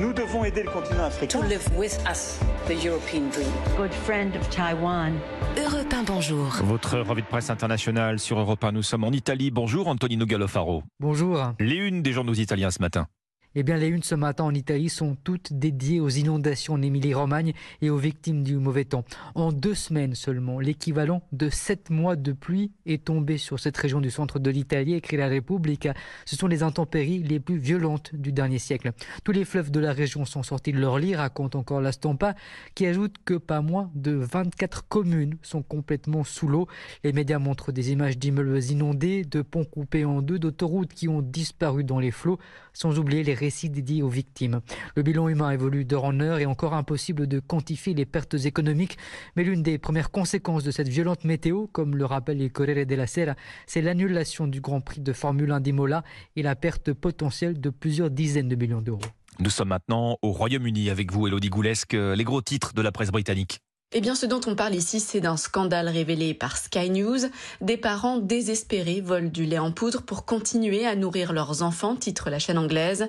Nous devons aider le continent africain. To live with us, the European dream. Good friend of Taiwan. Europe 1, bonjour. Votre revue de presse internationale sur Europe 1. Nous sommes en Italie. Bonjour Antonino Gallofaro. Bonjour. Les unes des journaux italiens ce matin. Eh bien, les unes ce matin en Italie sont toutes dédiées aux inondations en Émilie-Romagne et aux victimes du mauvais temps. En deux semaines seulement, l'équivalent de sept mois de pluie est tombé sur cette région du centre de l'Italie, écrit la République. Ce sont les intempéries les plus violentes du dernier siècle. Tous les fleuves de la région sont sortis de leur lit, raconte encore la Stampa, qui ajoute que pas moins de 24 communes sont complètement sous l'eau. Les médias montrent des images d'immeubles inondés, de ponts coupés en deux, d'autoroutes qui ont disparu dans les flots, sans oublier les récits dédiés aux victimes. Le bilan humain évolue d'heure en heure et encore impossible de quantifier les pertes économiques. Mais l'une des premières conséquences de cette violente météo, comme le rappelle les Corriere della Sera, c'est l'annulation du Grand Prix de Formule 1 d'Imola et la perte potentielle de plusieurs dizaines de millions d'euros. Nous sommes maintenant au Royaume-Uni avec vous, Elodie Goulesque, les gros titres de la presse britannique. Eh bien, ce dont on parle ici, c'est d'un scandale révélé par Sky News. Des parents désespérés volent du lait en poudre pour continuer à nourrir leurs enfants, titre la chaîne anglaise.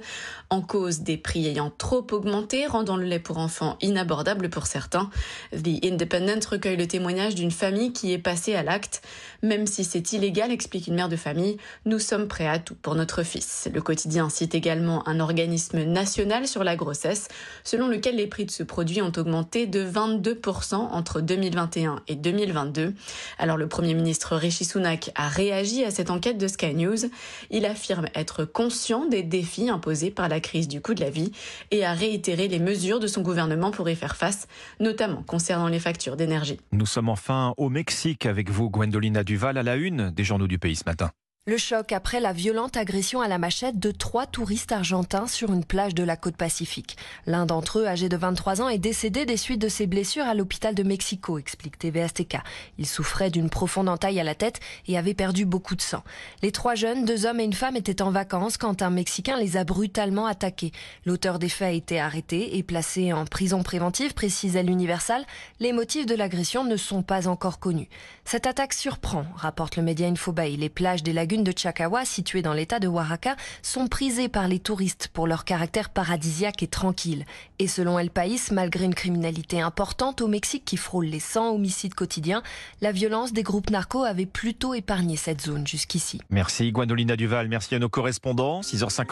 En cause des prix ayant trop augmenté, rendant le lait pour enfants inabordable pour certains. The Independent recueille le témoignage d'une famille qui est passée à l'acte. Même si c'est illégal, explique une mère de famille, nous sommes prêts à tout pour notre fils. Le quotidien cite également un organisme national sur la grossesse, selon lequel les prix de ce produit ont augmenté de 22% entre 2021 et 2022. Alors le Premier ministre Rishi Sunak a réagi à cette enquête de Sky News. Il affirme être conscient des défis imposés par la crise du coût de la vie et a réitéré les mesures de son gouvernement pour y faire face, notamment concernant les factures d'énergie. Nous sommes enfin au Mexique avec vous, Gwendolina Duval, à la une des journaux du pays ce matin. Le choc après la violente agression à la machette de trois touristes argentins sur une plage de la côte pacifique. L'un d'entre eux, âgé de 23 ans, est décédé des suites de ses blessures à l'hôpital de Mexico, explique TVSTK. Il souffrait d'une profonde entaille à la tête et avait perdu beaucoup de sang. Les trois jeunes, deux hommes et une femme, étaient en vacances quand un Mexicain les a brutalement attaqués. L'auteur des faits a été arrêté et placé en prison préventive, précise l'Universal. Les motifs de l'agression ne sont pas encore connus. Cette attaque surprend, rapporte le média Infobae. Les plages des lagunes de Chacagua, situées dans l'état de Oaxaca, sont prisées par les touristes pour leur caractère paradisiaque et tranquille. Et selon El País, malgré une criminalité importante au Mexique qui frôle les 100 homicides quotidiens, la violence des groupes narcos avait plutôt épargné cette zone jusqu'ici. Merci Gwendolina Duval, merci à nos correspondants. 6h50.